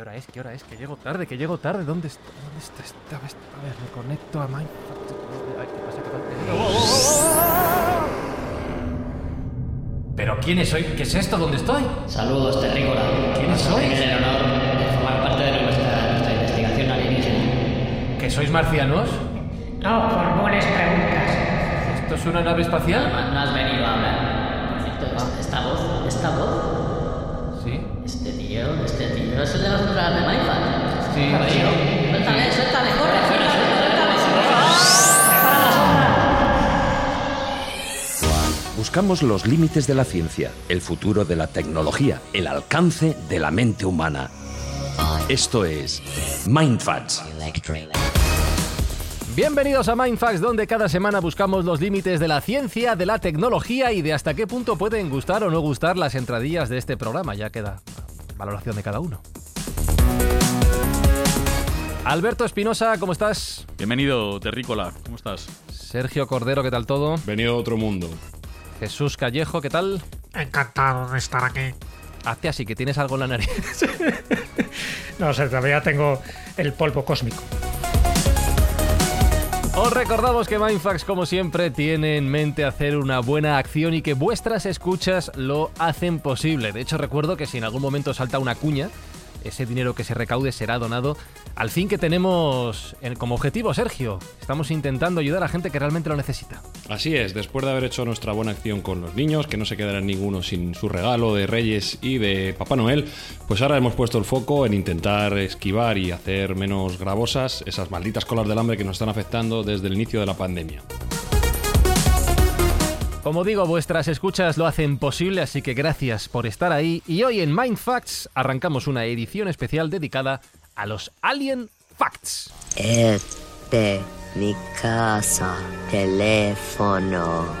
¿Qué hora es? ¿Qué hora es? Que llego tarde, que llego tarde. ¿Dónde está? ¿Dónde está esta vez? A ver, me conecto a Mindfuck. Ay, ¿qué pasa? ¿Qué pasa? ¿Pero quién es hoy? ¿Qué es esto? ¿Dónde estoy? Saludos, terrícola. ¿Quiénes Nos hacen sois? el honor de formar parte de nuestra, nuestra investigación alienígena. ¿Que sois marcianos? No formules preguntas. ¿Esto es una nave espacial? No, no has venido a hablar. Por cierto, es- esta voz, esta voz, Sí. este tío, este tío es el de los programas de Mindfuck. Sí, sí. Suéltale, suéltale, corre, suéltale, suéltale. Buscamos los límites de la ciencia, el futuro de la tecnología, el alcance de la mente humana. Esto es Mindfacts. Bienvenidos a Mindfax, donde cada semana buscamos los límites de la ciencia, de la tecnología y de hasta qué punto pueden gustar o no gustar las entradillas de este programa. Ya queda valoración de cada uno. Alberto Espinosa, ¿cómo estás? Bienvenido, Terrícola. ¿Cómo estás? Sergio Cordero, ¿qué tal todo? Venido a otro mundo. Jesús Callejo, ¿qué tal? Encantado de estar aquí. Hazte así, que tienes algo en la nariz. No sé, todavía tengo el polvo cósmico. Os recordamos que Mindfax, como siempre, tiene en mente hacer una buena acción y que vuestras escuchas lo hacen posible. De hecho, recuerdo que si en algún momento salta una cuña, ese dinero que se recaude será donado al fin que tenemos en- como objetivo, Sergio. Estamos intentando ayudar a gente que realmente lo necesita. Así es, después de haber hecho nuestra buena acción con los niños, que no se quedará ninguno sin su regalo de Reyes y de Papá Noel, pues ahora hemos puesto el foco en intentar esquivar y hacer menos gravosas esas malditas colas del hambre que nos están afectando desde el inicio de la pandemia. Como digo, vuestras escuchas lo hacen posible, así que gracias por estar ahí. Y hoy en Mindfacts arrancamos una edición especial dedicada a los Alien Facts. Este, mi casa, teléfono.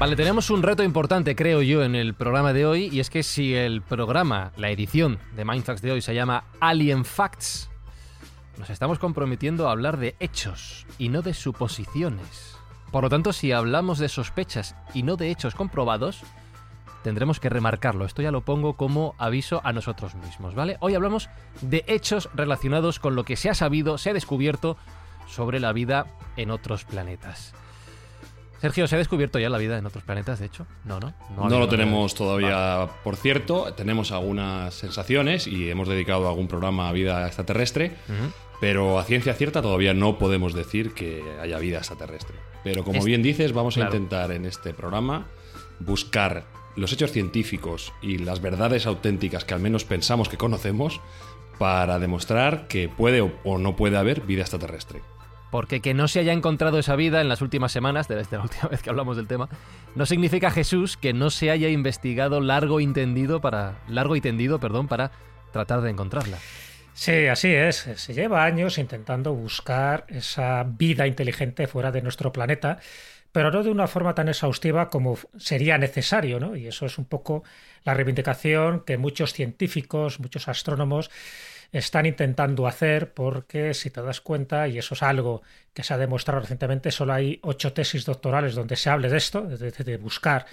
Vale, tenemos un reto importante, creo yo, en el programa de hoy, y es que si el programa, la edición de Mindfacts de hoy se llama Alien Facts, nos estamos comprometiendo a hablar de hechos y no de suposiciones. Por lo tanto, si hablamos de sospechas y no de hechos comprobados, tendremos que remarcarlo. Esto ya lo pongo como aviso a nosotros mismos, ¿vale? Hoy hablamos de hechos relacionados con lo que se ha sabido, se ha descubierto sobre la vida en otros planetas. Sergio, ¿se ha descubierto ya la vida en otros planetas, de hecho? No, no. No, habido lo tenemos todavía Vale. por cierto, tenemos algunas sensaciones y hemos dedicado algún programa a vida extraterrestre, pero a ciencia cierta todavía no podemos decir que haya vida extraterrestre. Pero como bien dices, vamos claro. a intentar en este programa buscar los hechos científicos y las verdades auténticas que al menos pensamos que conocemos para demostrar que puede o no puede haber vida extraterrestre. Porque que no se haya encontrado esa vida en las últimas semanas, desde la última vez que hablamos del tema, no significa Jesús que no se haya investigado largo y tendido para largo y tendido, perdón, para tratar de encontrarla. Sí, así es. Se lleva años intentando buscar esa vida inteligente fuera de nuestro planeta, pero no de una forma tan exhaustiva como sería necesario, ¿no? Y eso es un poco la reivindicación que muchos científicos, muchos astrónomos están intentando hacer porque si te das cuenta, y eso es algo que se ha demostrado recientemente, solo hay ocho tesis doctorales donde se hable de esto, de, de buscar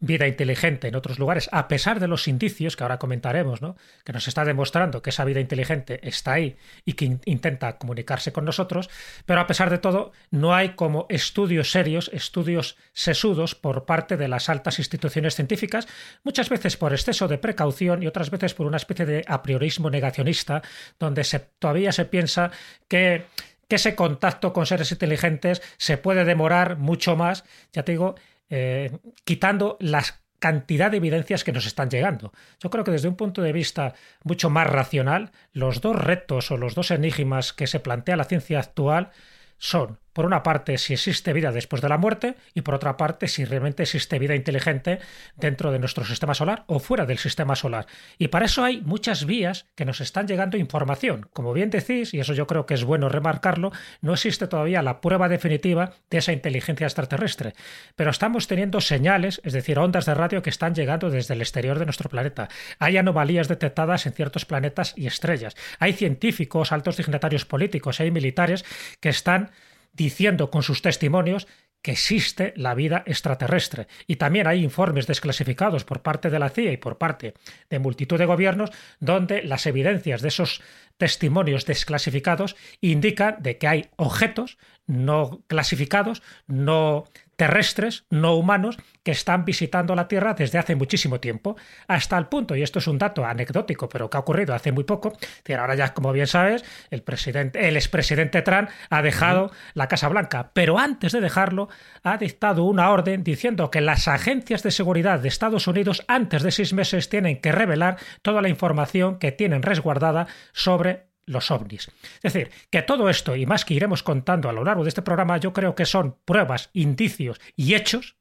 vida inteligente en otros lugares, a pesar de los indicios que ahora comentaremos, ¿no? que nos está demostrando que esa vida inteligente está ahí y que in intenta comunicarse con nosotros, pero a pesar de todo no hay como estudios serios, estudios sesudos por parte de las altas instituciones científicas, muchas veces por exceso de precaución y otras veces por una especie de a priorismo negacionista, donde se, todavía se piensa que que ese contacto con seres inteligentes se puede demorar mucho más, ya te digo, eh, quitando las cantidad de evidencias que nos están llegando. Yo creo que desde un punto de vista mucho más racional, los dos retos o los dos enigmas que se plantea la ciencia actual son por una parte, si existe vida después de la muerte y por otra parte, si realmente existe vida inteligente dentro de nuestro sistema solar o fuera del sistema solar. Y para eso hay muchas vías que nos están llegando información. Como bien decís, y eso yo creo que es bueno remarcarlo, no existe todavía la prueba definitiva de esa inteligencia extraterrestre. Pero estamos teniendo señales, es decir, ondas de radio que están llegando desde el exterior de nuestro planeta. Hay anomalías detectadas en ciertos planetas y estrellas. Hay científicos, altos dignatarios políticos, hay militares que están diciendo con sus testimonios que existe la vida extraterrestre. Y también hay informes desclasificados por parte de la CIA y por parte de multitud de gobiernos donde las evidencias de esos testimonios desclasificados indican de que hay objetos no clasificados, no terrestres, no humanos, que están visitando la Tierra desde hace muchísimo tiempo, hasta el punto, y esto es un dato anecdótico, pero que ha ocurrido hace muy poco, que ahora ya, como bien sabes, el, presidente, el expresidente Trump ha dejado la Casa Blanca, pero antes de dejarlo, ha dictado una orden diciendo que las agencias de seguridad de Estados Unidos antes de seis meses tienen que revelar toda la información que tienen resguardada sobre los ovnis. Es decir, que todo esto y más que iremos contando a lo largo de este programa, yo creo que son pruebas, indicios y hechos,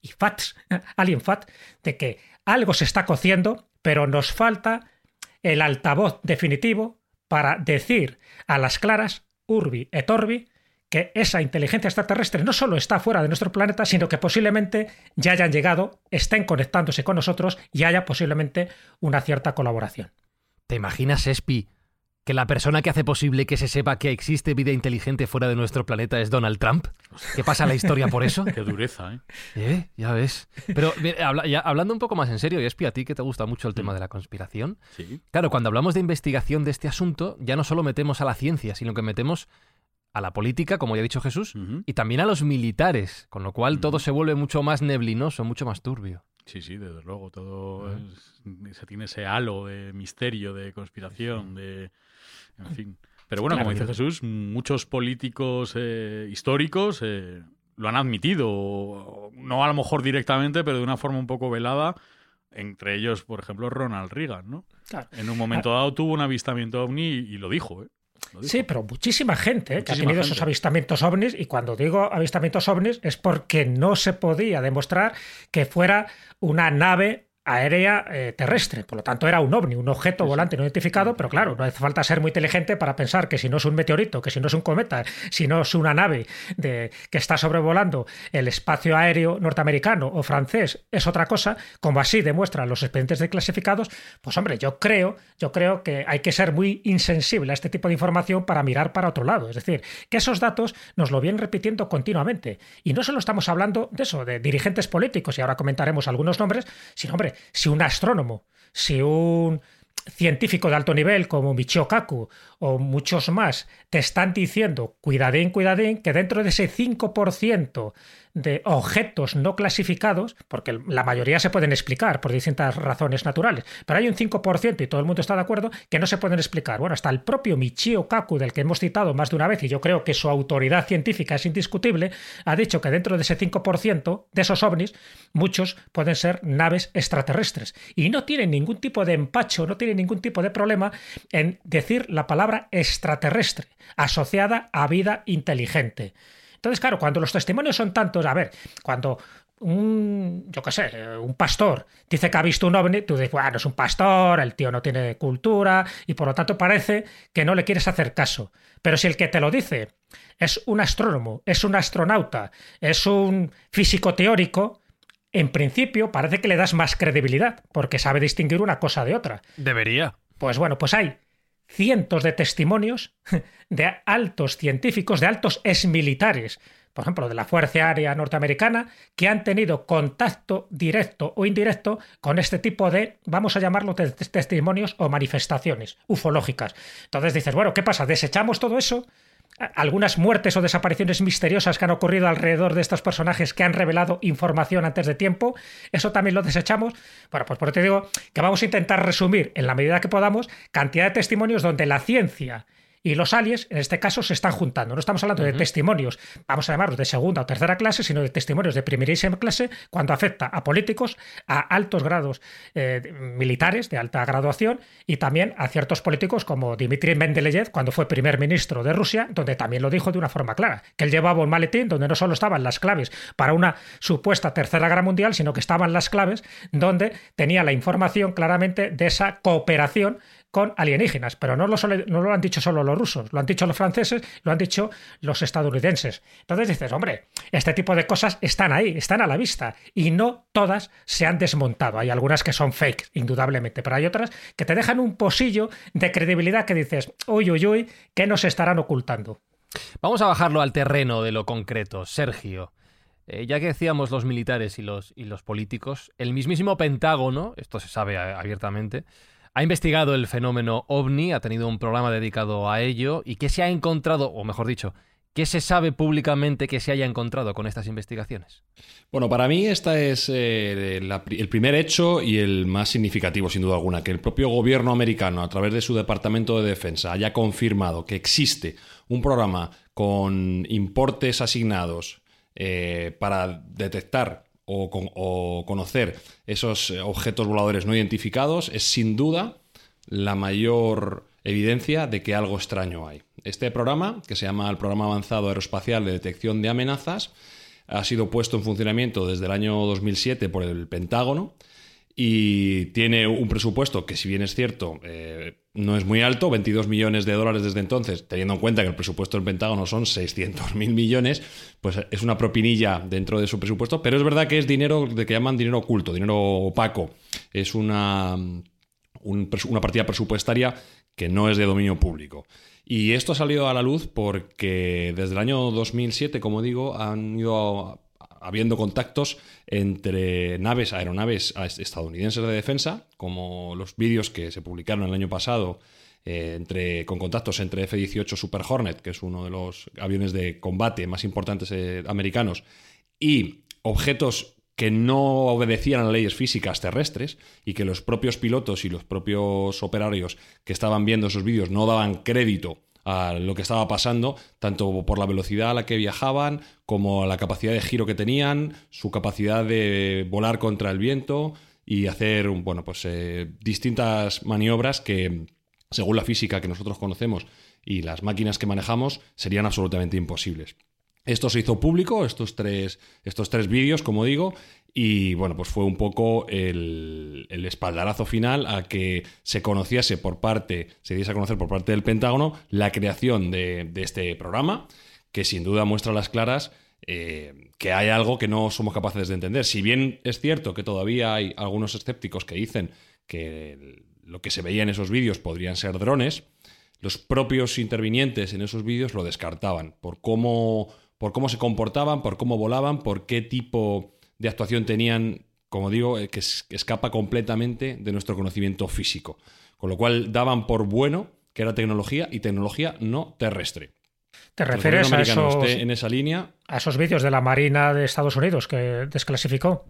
y facts, alien fact, de que algo se está cociendo, pero nos falta el altavoz definitivo para decir a las claras, urbi et orbi, que esa inteligencia extraterrestre no solo está fuera de nuestro planeta, sino que posiblemente ya hayan llegado, estén conectándose con nosotros y haya posiblemente una cierta colaboración. ¿Te imaginas, Espi, que la persona que hace posible que se sepa que existe vida inteligente fuera de nuestro planeta es Donald Trump? ¿Qué pasa la historia por eso? Qué dureza, ¿eh? ¿Eh? Ya ves. Pero hablando un poco más en serio, y Espi, a ti que te gusta mucho el tema de la conspiración. Sí. Claro, cuando hablamos de investigación de este asunto, ya no solo metemos a la ciencia, sino que metemos a la política, como ya ha dicho Jesús, y también a los militares, con lo cual todo se vuelve mucho más neblinoso, mucho más turbio. Sí, sí, desde luego, todo se tiene ese halo de misterio, de conspiración, de en fin. Pero bueno, como dice Jesús, muchos políticos eh, históricos eh, lo han admitido, no a lo mejor directamente, pero de una forma un poco velada. Entre ellos, por ejemplo, Ronald Reagan, ¿no? En un momento dado tuvo un avistamiento ovni y, lo dijo, ¿eh? Sí, pero muchísima gente que ha tenido esos avistamientos ovnis y cuando digo avistamientos ovnis es porque no se podía demostrar que fuera una nave aérea eh, terrestre. Por lo tanto, era un ovni, un objeto volante no identificado, pero claro, no hace falta ser muy inteligente para pensar que si no es un meteorito, que si no es un cometa, si no es una nave de, que está sobrevolando el espacio aéreo norteamericano o francés, es otra cosa, como así demuestran los expedientes declasificados, pues hombre, yo creo, yo creo que hay que ser muy insensible a este tipo de información para mirar para otro lado. Es decir, que esos datos nos lo vienen repitiendo continuamente. Y no solo estamos hablando de eso, de dirigentes políticos, y ahora comentaremos algunos nombres, sino, hombre, si un astrónomo, si un científico de alto nivel como Michio Kaku o muchos más te están diciendo, cuidadín, cuidadín, que dentro de ese 5% de objetos no clasificados, porque la mayoría se pueden explicar por distintas razones naturales, pero hay un 5% y todo el mundo está de acuerdo que no se pueden explicar. Bueno, hasta el propio Michio Kaku, del que hemos citado más de una vez, y yo creo que su autoridad científica es indiscutible, ha dicho que dentro de ese 5% de esos ovnis, muchos pueden ser naves extraterrestres. Y no tienen ningún tipo de empacho, no tienen ningún tipo de problema en decir la palabra extraterrestre, asociada a vida inteligente. Entonces, claro, cuando los testimonios son tantos, a ver, cuando un, yo qué sé, un pastor dice que ha visto un ovni, tú dices, bueno, es un pastor, el tío no tiene cultura y por lo tanto parece que no le quieres hacer caso. Pero si el que te lo dice es un astrónomo, es un astronauta, es un físico teórico, en principio parece que le das más credibilidad, porque sabe distinguir una cosa de otra. Debería. Pues bueno, pues hay cientos de testimonios de altos científicos, de altos exmilitares, por ejemplo, de la Fuerza Aérea Norteamericana, que han tenido contacto directo o indirecto con este tipo de, vamos a llamarlo, testimonios o manifestaciones ufológicas. Entonces dices, bueno, ¿qué pasa? ¿Desechamos todo eso? Algunas muertes o desapariciones misteriosas que han ocurrido alrededor de estos personajes que han revelado información antes de tiempo, eso también lo desechamos. Bueno, pues por eso te digo que vamos a intentar resumir en la medida que podamos cantidad de testimonios donde la ciencia y los aliens, en este caso, se están juntando. No estamos hablando de testimonios, vamos a llamarlos de segunda o tercera clase, sino de testimonios de primerísima clase cuando afecta a políticos, a altos grados eh, militares de alta graduación y también a ciertos políticos como Dmitry Mendeleev cuando fue primer ministro de Rusia, donde también lo dijo de una forma clara, que él llevaba un maletín donde no solo estaban las claves para una supuesta tercera guerra mundial, sino que estaban las claves donde tenía la información claramente de esa cooperación con alienígenas, pero no lo, han dicho solo los rusos, lo han dicho los franceses, lo han dicho los estadounidenses. Entonces dices, hombre, este tipo de cosas están ahí, están a la vista, y no todas se han desmontado. Hay algunas que son fake, indudablemente, pero hay otras que te dejan un posillo de credibilidad que dices, uy, uy, uy, ¿qué nos estarán ocultando? Vamos a bajarlo al terreno de lo concreto. Sergio, eh, ya que decíamos los militares y los políticos, el mismísimo Pentágono, esto se sabe abiertamente, ha investigado el fenómeno ovni, ha tenido un programa dedicado a ello y qué se ha encontrado, o mejor dicho, ¿Qué se sabe públicamente que se haya encontrado con estas investigaciones? Bueno, para mí este es eh, el primer hecho y el más significativo, sin duda alguna, que el propio gobierno americano, a través de su Departamento de Defensa, haya confirmado que existe un programa con importes asignados eh, para detectar o, conocer esos eh, objetos voladores no identificados es sin duda la mayor evidencia de que algo extraño hay. Este programa, que se llama el Programa Avanzado Aeroespacial de Detección de Amenazas, ha sido puesto en funcionamiento desde el año 2007 por el Pentágono y tiene un presupuesto que, si bien es cierto, eh, no es muy alto, 22 millones de dólares desde entonces, teniendo en cuenta que el presupuesto del Pentágono son 600 mil millones, pues es una propinilla dentro de su presupuesto, pero es verdad que es dinero de que llaman dinero oculto, dinero opaco. Es una, una partida presupuestaria que no es de dominio público. Y esto ha salido a la luz porque desde el año 2007, como digo, han ido habiendo contactos entre naves, aeronaves estadounidenses de defensa, como los vídeos que se publicaron el año pasado eh, entre, con contactos entre F-18 Super Hornet, que es uno de los aviones de combate más importantes eh, americanos, y objetos que no obedecían a leyes físicas terrestres y que los propios pilotos y los propios operarios que estaban viendo esos vídeos no daban crédito a lo que estaba pasando, tanto por la velocidad a la que viajaban, como la capacidad de giro que tenían, su capacidad de volar contra el viento y hacer bueno, pues, eh, distintas maniobras que, según la física que nosotros conocemos y las máquinas que manejamos, serían absolutamente imposibles. Esto se hizo público, estos tres, estos tres vídeos, como digo, y bueno, pues fue un poco el, espaldarazo final a que se conociese por parte, se diese a conocer por parte del Pentágono la creación de, este programa, que sin duda muestra a las claras eh, que hay algo que no somos capaces de entender. Si bien es cierto que todavía hay algunos escépticos que dicen que lo que se veía en esos vídeos podrían ser drones, los propios intervinientes en esos vídeos lo descartaban por cómo por cómo se comportaban, por cómo volaban, por qué tipo de actuación tenían, como digo, eh, que escapa completamente de nuestro conocimiento físico. Con lo cual daban por bueno que era tecnología y tecnología no terrestre. ¿Te refieres a esos, en esa línea? a esos vídeos de la Marina de Estados Unidos que desclasificó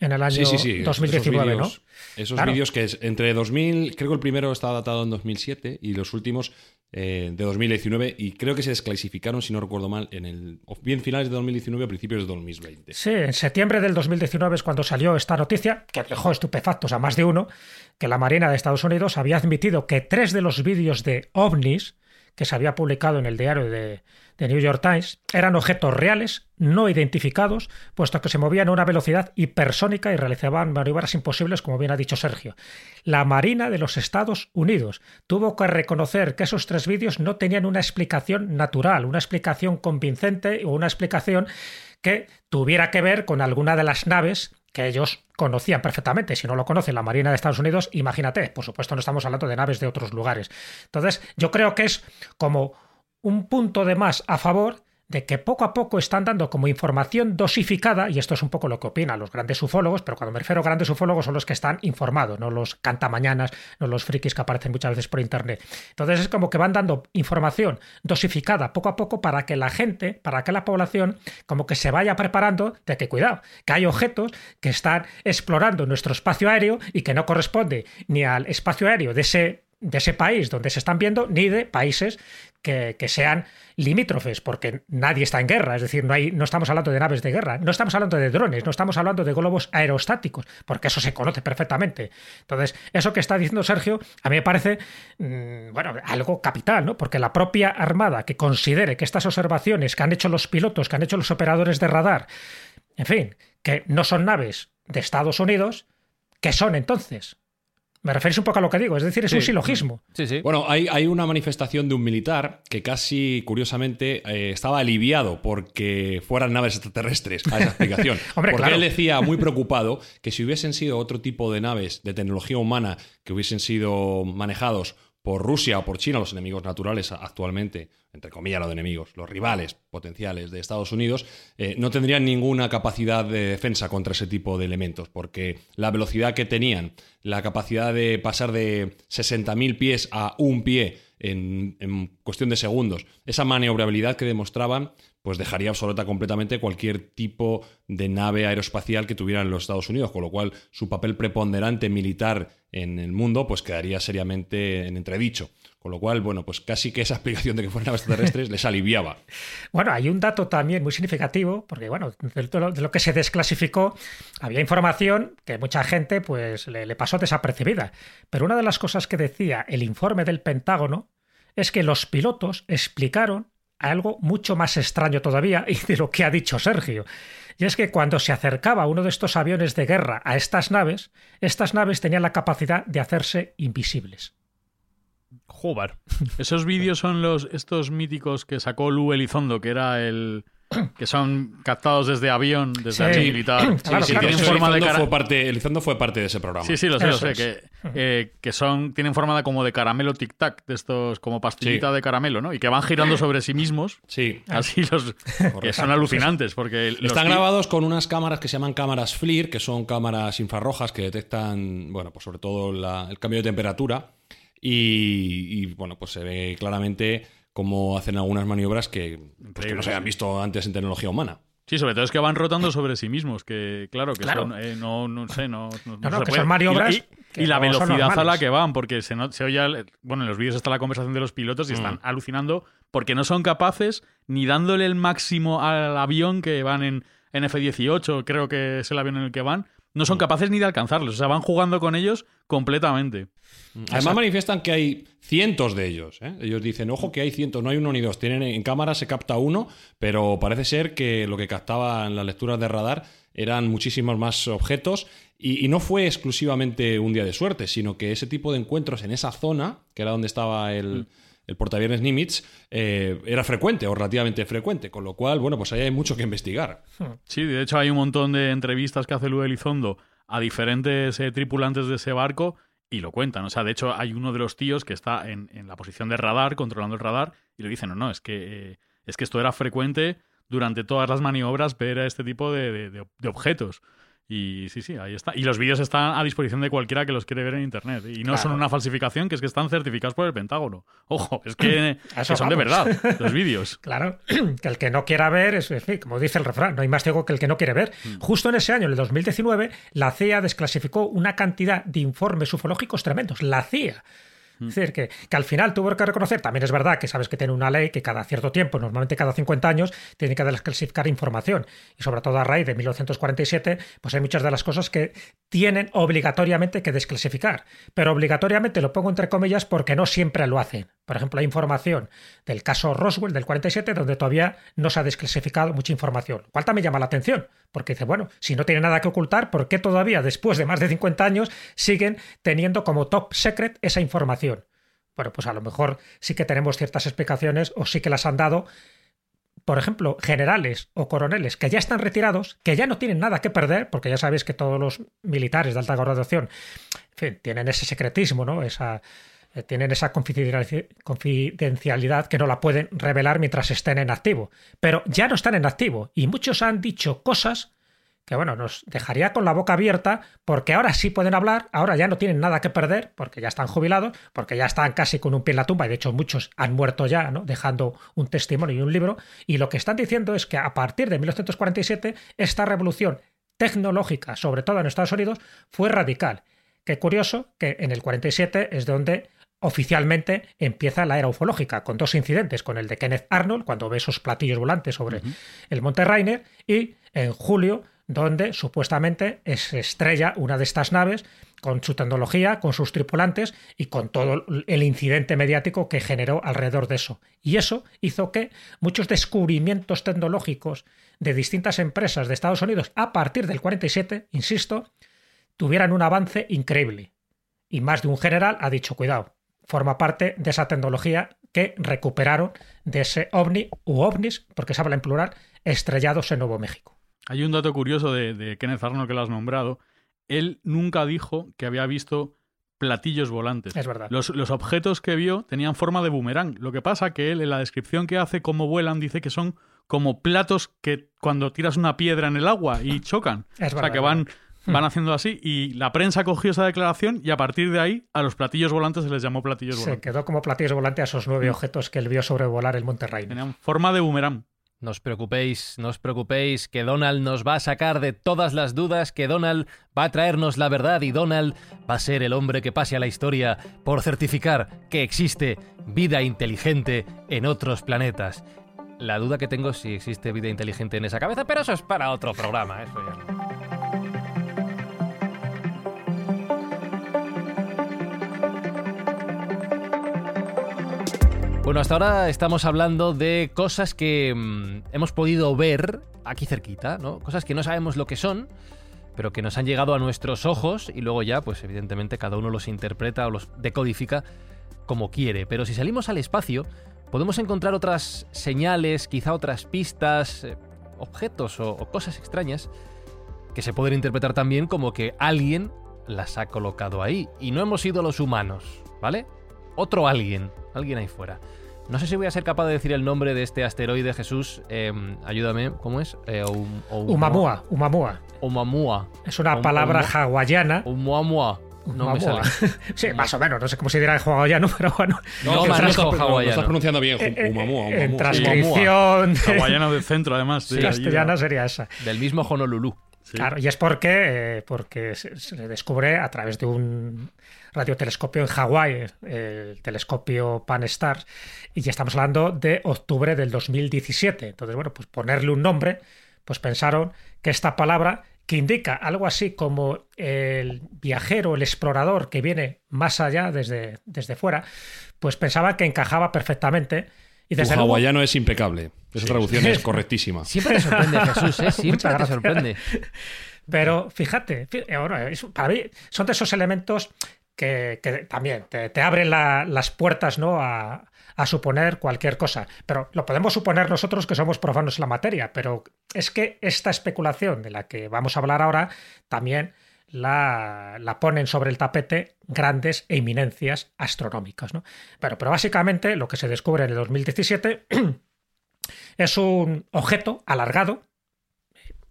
en el año 2019, ¿no? Esos vídeos que es entre 2000, creo que el primero estaba datado en 2007 y los últimos eh, de 2019 y creo que se desclasificaron, si no recuerdo mal, en el bien finales de 2019 o principios de 2020. Sí, en septiembre del 2019 es cuando salió esta noticia, que dejó estupefactos a más de uno, que la Marina de Estados Unidos había admitido que tres de los vídeos de ovnis que se había publicado en el diario de, de New York Times eran objetos reales, no identificados, puesto que se movían a una velocidad hipersónica y realizaban maniobras imposibles, como bien ha dicho Sergio. La Marina de los Estados Unidos tuvo que reconocer que esos tres vídeos no tenían una explicación natural, una explicación convincente o una explicación que tuviera que ver con alguna de las naves que ellos conocían perfectamente. Si no lo conoce la Marina de Estados Unidos, imagínate, por supuesto no estamos hablando de naves de otros lugares. Entonces, yo creo que es como un punto de más a favor de que poco a poco están dando como información dosificada, y esto es un poco lo que opinan los grandes ufólogos, pero cuando me refiero a grandes ufólogos son los que están informados, no los cantamañanas, no los frikis que aparecen muchas veces por internet. Entonces es como que van dando información dosificada poco a poco para que la gente, para que la población, como que se vaya preparando de que cuidado, que hay objetos que están explorando nuestro espacio aéreo y que no corresponde ni al espacio aéreo de ese de ese país donde se están viendo, ni de países que, sean limítrofes, porque nadie está en guerra, es decir, no, hay, no estamos hablando de naves de guerra, no estamos hablando de drones, no estamos hablando de globos aerostáticos, porque eso se conoce perfectamente. Entonces, eso que está diciendo Sergio, a mí me parece, mm, bueno, algo capital, ¿no? Porque la propia Armada que considere que estas observaciones que han hecho los pilotos, que han hecho los operadores de radar, en fin, que no son naves de Estados Unidos, ¿qué son entonces? Me referís un poco a lo que digo, es decir, es un silogismo. Sí, sí. Bueno, hay, hay, una manifestación de un militar que casi, curiosamente, eh, estaba aliviado porque fueran naves extraterrestres a esa explicación. porque él decía, muy preocupado, que si hubiesen sido otro tipo de naves de tecnología humana que hubiesen sido manejados por Rusia o por China, los enemigos naturales actualmente, entre comillas los enemigos, los rivales potenciales de Estados Unidos, eh, no tendrían ninguna capacidad de defensa contra ese tipo de elementos, porque la velocidad que tenían, la capacidad de pasar de 60.000 pies a un pie en, en, cuestión de segundos, esa maniobrabilidad que demostraban, pues dejaría absoluta completamente cualquier tipo de nave aeroespacial que tuvieran los Estados Unidos, con lo cual su papel preponderante militar en el mundo pues quedaría seriamente en entredicho. Con lo cual, bueno, pues casi que esa explicación de que fueran naves terrestres les aliviaba. Bueno, hay un dato también muy significativo, porque bueno, de lo que se desclasificó, había información que mucha gente pues le pasó desapercibida. Pero una de las cosas que decía el informe del Pentágono es que los pilotos explicaron algo mucho más extraño todavía y de lo que ha dicho Sergio. Y es que cuando se acercaba uno de estos aviones de guerra a estas naves, estas naves tenían la capacidad de hacerse invisibles. Joder. Esos vídeos son los estos míticos que sacó Lu Elizondo, que era el, que son captados desde avión, desde sí. militar. Claro, sí, tienen forma de fue parte, Elizondo fue parte de ese programa. Sí, sí, lo sé, lo sé. Que, eh, que, son, tienen forma de, como de caramelo tic-tac, de estos, como pastillita de caramelo, ¿no? Y que van girando sobre sí mismos. Sí. Así los. que son alucinantes, porque. Están grabados con unas cámaras que se llaman cámaras FLIR, que son cámaras infrarrojas que detectan, bueno, pues sobre todo el cambio de temperatura. Y, y bueno, pues se ve claramente cómo hacen algunas maniobras que, pues, que no se habían visto antes en tecnología humana. Sí, sobre todo es que van rotando sobre sí mismos, que claro, que son, eh, no, no sé, no, no, no, no que son maniobras. Y, y, la velocidad a la que van, porque se, se oye, bueno, en los vídeos está la conversación de los pilotos y están mm. alucinando porque no son capaces ni dándole el máximo al avión que van en, en F-18, creo que es el avión en el que van, no son mm. capaces ni de alcanzarlos. O sea, van jugando con ellos completamente. Además manifiestan que hay cientos de ellos. ¿eh? Ellos dicen, ojo que hay cientos, no hay uno ni dos. Tienen en cámara se capta uno, pero parece ser que lo que captaban las lecturas de radar eran muchísimos más objetos y, y, no fue exclusivamente un día de suerte, sino que ese tipo de encuentros en esa zona, que era donde estaba el, mm el portaaviones Nimitz eh, era frecuente o relativamente frecuente, con lo cual, bueno, pues ahí hay mucho que investigar. Sí, de hecho hay un montón de entrevistas que hace Luis Elizondo a diferentes eh, tripulantes de ese barco y lo cuentan. O sea, de hecho hay uno de los tíos que está en, la posición de radar, controlando el radar, y le dicen, no, no, es que, eh, es que esto era frecuente durante todas las maniobras ver a este tipo de objetos. Y sí, sí, ahí está. Y los vídeos están a disposición de cualquiera que los quiere ver en internet. Y no son una falsificación, que es que están certificados por el Pentágono. Ojo, es que, son de verdad los vídeos. Claro, que el que no quiera ver, es, como dice el refrán, no hay más ciego que el que no quiere ver. Mm. Justo en ese año, en el 2019, la CIA desclasificó una cantidad de informes ufológicos tremendos. La CIA. Es decir, que, que, al final tuvo que reconocer, también es verdad que sabes que tiene una ley que cada cierto tiempo, normalmente cada 50 años, tiene que desclasificar información. Y sobre todo a raíz de 1947, pues hay muchas de las cosas que tienen obligatoriamente que desclasificar. Pero obligatoriamente lo pongo entre comillas porque no siempre lo hacen. Por ejemplo, hay información del caso Roswell del 47 donde todavía no se ha desclasificado mucha información, lo cual también llama la atención, porque dice, bueno, si no tiene nada que ocultar, ¿por qué todavía después de más de 50 años siguen teniendo como top secret esa información? Bueno, pues a lo mejor sí que tenemos ciertas explicaciones o sí que las han dado por ejemplo, generales o coroneles que ya están retirados, que ya no tienen nada que perder, porque ya sabéis que todos los militares de alta graduación, en fin, tienen ese secretismo, ¿no? Esa, eh, tienen esa confidencialidad que no la pueden revelar mientras estén en activo. Pero ya no están en activo y muchos han dicho cosas que bueno, nos dejaría con la boca abierta porque ahora sí pueden hablar, ahora ya no tienen nada que perder porque ya están jubilados, porque ya están casi con un pie en la tumba y de hecho muchos han muerto ya, ¿no? dejando un testimonio y un libro y lo que están diciendo es que a partir de 1947 esta revolución tecnológica, sobre todo en Estados Unidos, fue radical. Qué curioso que en el 47 es donde oficialmente empieza la era ufológica, con dos incidentes, con el de Kenneth Arnold, cuando ve esos platillos volantes sobre el Monte Rainer, y en julio donde supuestamente se estrella una de estas naves con su tecnología, con sus tripulantes y con todo el incidente mediático que generó alrededor de eso. Y eso hizo que muchos descubrimientos tecnológicos de distintas empresas de Estados Unidos a partir del 47, insisto, tuvieran un avance increíble. Y más de un general ha dicho, cuidado, forma parte de esa tecnología que recuperaron de ese ovni u ovnis, porque se habla en plural, estrellados en Nuevo México. Hay un dato curioso de, Kenneth Arnold que lo has nombrado. Él nunca dijo que había visto platillos volantes. Es verdad. Los, objetos que vio tenían forma de boomerang. Lo que pasa que él, en la descripción que hace cómo vuelan, dice que son como platos que cuando tiras una piedra en el agua y chocan. Es o sea, que van, van haciendo así. Y la prensa cogió esa declaración y a partir de ahí a los platillos volantes se les llamó platillos volantes. Se quedó como platillos volantes a esos nueve mm. objetos que él vio sobrevolar el Monte Rainer. Tenían forma de boomerang. No os preocupéis, no os preocupéis, que Donald nos va a sacar de todas las dudas, que Donald va a traernos la verdad y Donald va a ser el hombre que pase a la historia por certificar que existe vida inteligente en otros planetas. La duda que tengo es si existe vida inteligente en esa cabeza, pero eso es para otro programa, eso ya Bueno, hasta ahora estamos hablando de cosas que mm, hemos podido ver aquí cerquita, ¿no? Cosas que no sabemos lo que son, pero que nos han llegado a nuestros ojos y luego ya, pues evidentemente cada uno los interpreta o los decodifica como quiere. Pero si salimos al espacio, podemos encontrar otras señales, quizá otras pistas, eh, objetos o cosas extrañas que se pueden interpretar también como que alguien las ha colocado ahí. Y no hemos sido los humanos, ¿vale? Otro alguien, alguien ahí fuera. No sé si voy a ser capaz de decir el nombre de este asteroide, Jesús. Em, ayúdame, ¿cómo es? Eh, Umamua, Umamua. Umamua. Es una palabra hawaiana. Umamua. No me sale. sí, más o menos. No sé cómo se dirá en hawaiano, pero bueno. No, no, no, estás pronunciando bien. Eh, eh, Umamua, En transcripción. Hawaiano del centro, además. Sí, castellana sería esa. Del mismo Honolulu. Claro, y es porque, porque se descubre a través de un radiotelescopio en Hawái, el telescopio Pan-STARRS, y ya estamos hablando de octubre del 2017. Entonces, bueno, pues ponerle un nombre, pues pensaron que esta palabra, que indica algo así como el viajero, el explorador que viene más allá desde, desde fuera, pues pensaba que encajaba perfectamente. Y tu hawaiano es impecable. Esa traducción es correctísima. Siempre te sorprende, Jesús, ¿eh? Siempre te sorprende. Pero fíjate, para mí son de esos elementos que, también te, abren las puertas ¿no? A, suponer cualquier cosa. Pero lo podemos suponer nosotros que somos profanos en la materia, pero es que esta especulación de la que vamos a hablar ahora también la, ponen sobre el tapete grandes eminencias astronómicas. ¿no? Pero, básicamente lo que se descubre en el 2017 es un objeto alargado,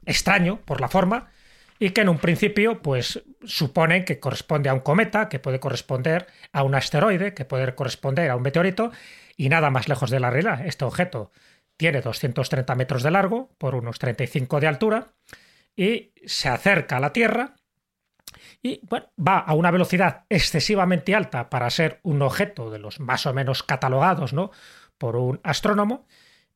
extraño por la forma, y que en un principio pues supone que corresponde a un cometa, que puede corresponder a un asteroide, que puede corresponder a un meteorito y nada más lejos de la realidad. Este objeto tiene 230 metros de largo por unos 35 de altura y se acerca a la Tierra y bueno, va a una velocidad excesivamente alta para ser un objeto de los más o menos catalogados ¿no? por un astrónomo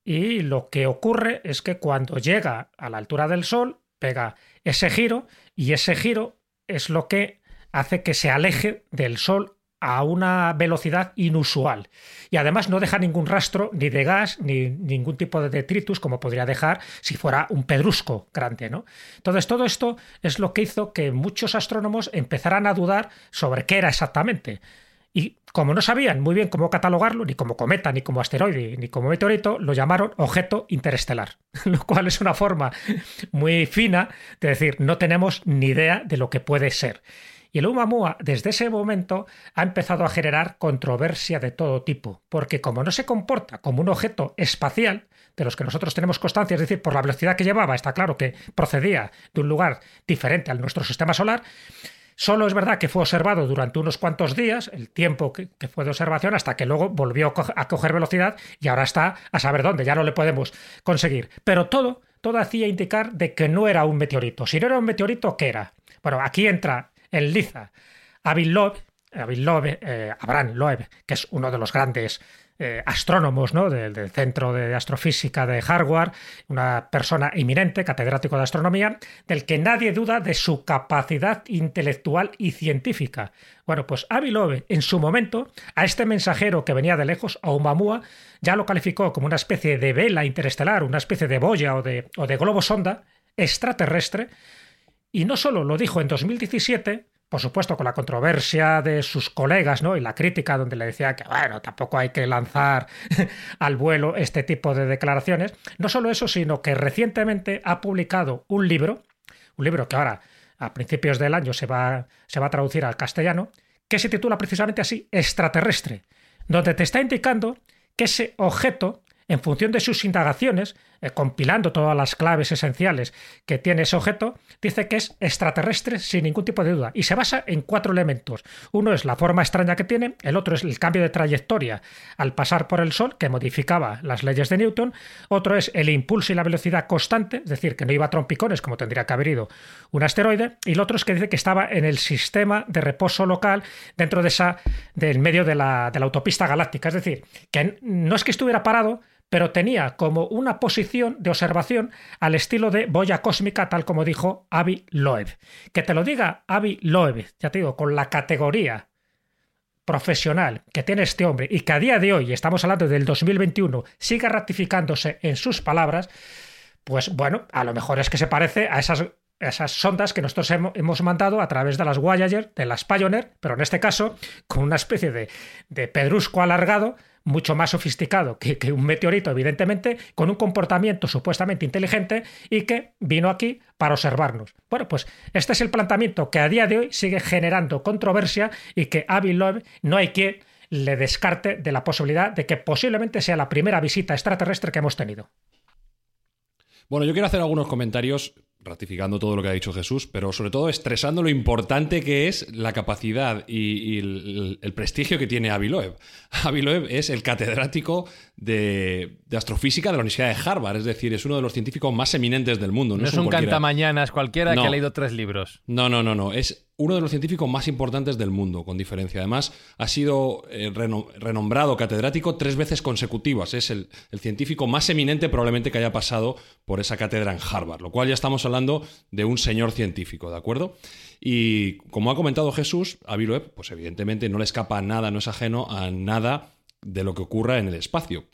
y lo que ocurre es que cuando llega a la altura del Sol pega ese giro y ese giro es lo que hace que se aleje del Sol a una velocidad inusual. Y además no deja ningún rastro ni de gas ni ningún tipo de detritus como podría dejar si fuera un pedrusco grande. ¿no? Entonces todo esto es lo que hizo que muchos astrónomos empezaran a dudar sobre qué era exactamente. Y como no sabían muy bien cómo catalogarlo, ni como cometa, ni como asteroide, ni como meteorito, lo llamaron objeto interestelar, lo cual es una forma muy fina de decir no tenemos ni idea de lo que puede ser. Y el Oumuamua, desde ese momento, ha empezado a generar controversia de todo tipo, porque como no se comporta como un objeto espacial, de los que nosotros tenemos constancia, es decir, por la velocidad que llevaba, está claro que procedía de un lugar diferente al nuestro sistema solar, Solo es verdad que fue observado durante unos cuantos días, el tiempo que, fue de observación, hasta que luego volvió a coger velocidad y ahora está a saber dónde, ya no le podemos conseguir. Pero todo, todo hacía indicar de que no era un meteorito. Si no era un meteorito, ¿qué era? Bueno, aquí entra en liza Avi Loeb, eh, Abraham Loeb, que es uno de los grandes eh, astrónomos ¿no? del, Centro de Astrofísica de Harvard, una persona eminente, catedrático de astronomía, del que nadie duda de su capacidad intelectual y científica. Bueno, pues Avi Loeb, en su momento, a este mensajero que venía de lejos, a Oumuamua, ya lo calificó como una especie de vela interestelar, una especie de boya o de, o de globo sonda extraterrestre, y no solo lo dijo en 2017, por supuesto, con la controversia de sus colegas, ¿no? Y la crítica donde le decía que, bueno, tampoco hay que lanzar al vuelo este tipo de declaraciones. No solo eso, sino que recientemente ha publicado un libro, un libro que ahora, a principios del año, se va, se va a traducir al castellano, que se titula precisamente así, Extraterrestre, donde te está indicando que ese objeto, en función de sus indagaciones, eh, compilando todas las claves esenciales que tiene ese objeto, dice que es extraterrestre sin ningún tipo de duda. Y se basa en cuatro elementos. Uno es la forma extraña que tiene, el otro es el cambio de trayectoria al pasar por el Sol, que modificaba las leyes de Newton, otro es el impulso y la velocidad constante, es decir, que no iba a trompicones como tendría que haber ido un asteroide, y el otro es que dice que estaba en el sistema de reposo local dentro de esa, del medio de la, de la autopista galáctica. Es decir, que no es que estuviera parado, pero tenía como una posición de observación al estilo de boya cósmica, tal como dijo Avi Loeb. Que te lo diga Avi Loeb, ya te digo, con la categoría profesional que tiene este hombre y que a día de hoy, estamos hablando del 2021, siga ratificándose en sus palabras, pues bueno, a lo mejor es que se parece a esas esas sondas que nosotros hemos mandado a través de las Voyager, de las Pioneer, pero en este caso con una especie de, de pedrusco alargado mucho más sofisticado que, un meteorito, evidentemente, con un comportamiento supuestamente inteligente y que vino aquí para observarnos. Bueno, pues este es el planteamiento que a día de hoy sigue generando controversia y que Avi Loeb no hay quien le descarte de la posibilidad de que posiblemente sea la primera visita extraterrestre que hemos tenido. Bueno, yo quiero hacer algunos comentarios ratificando todo lo que ha dicho Jesús, pero sobre todo estresando lo importante que es la capacidad y, el, prestigio que tiene Avi Loeb. Avi Loeb es el catedrático de, astrofísica de la Universidad de Harvard, es decir, es uno de los científicos más eminentes del mundo. No, es un, cantamañanas cualquiera que ha leído tres libros. No, no, no, no. Es uno de los científicos más importantes del mundo, con diferencia. Además, ha sido eh, renombrado catedrático tres veces consecutivas. Es el, científico más eminente probablemente que haya pasado por esa cátedra en Harvard, lo cual ya estamos hablando de un señor científico, ¿de acuerdo? Y como ha comentado Jesús, a Loeb, pues evidentemente no le escapa nada, no es ajeno a nada de lo que ocurra en el espacio.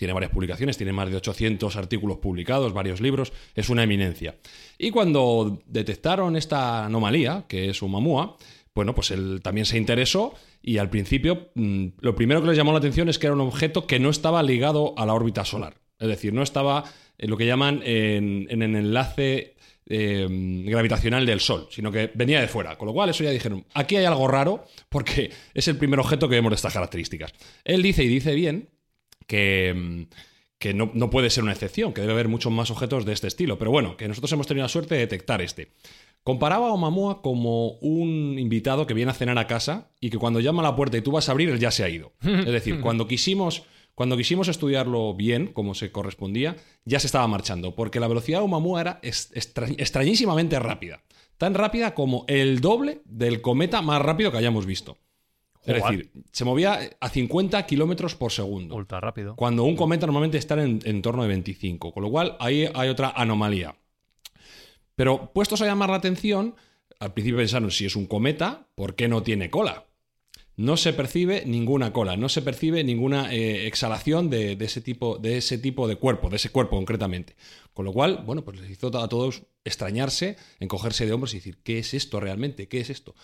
Tiene varias publicaciones, tiene más de 800 artículos publicados, varios libros, es una eminencia. Y cuando detectaron esta anomalía, que es un mamúa, bueno, pues él también se interesó y al principio mm, lo primero que les llamó la atención es que era un objeto que no estaba ligado a la órbita solar. Es decir, no estaba en lo que llaman en, el enlace em, gravitacional del Sol, sino que venía de fuera. Con lo cual, eso ya dijeron, aquí hay algo raro porque es el primer objeto que vemos de estas características. Él dice y dice bien que, que no, puede ser una excepción, que debe haber muchos más objetos de este estilo. Pero bueno, que nosotros hemos tenido la suerte de detectar este. Comparaba a Oumuamua como un invitado que viene a cenar a casa y que cuando llama a la puerta y tú vas a abrir, él ya se ha ido. Es decir, cuando quisimos, cuando quisimos estudiarlo bien, como se correspondía, ya se estaba marchando, porque la velocidad de Oumuamua era extrañísimamente rápida. Tan rápida como el doble del cometa más rápido que hayamos visto. Es decir, se movía a 50 kilómetros por segundo. Ultra rápido. Cuando un cometa normalmente está en, torno de 25. Con lo cual, ahí hay otra anomalía. Pero puestos a llamar la atención, al principio pensaron si es un cometa, ¿por qué no tiene cola? No se percibe ninguna cola, no se percibe ninguna eh, exhalación de, ese tipo, de ese tipo de cuerpo, de ese cuerpo concretamente. Con lo cual, bueno, pues les hizo a todos extrañarse, encogerse de hombros y decir, ¿qué es esto realmente? ¿Qué es esto?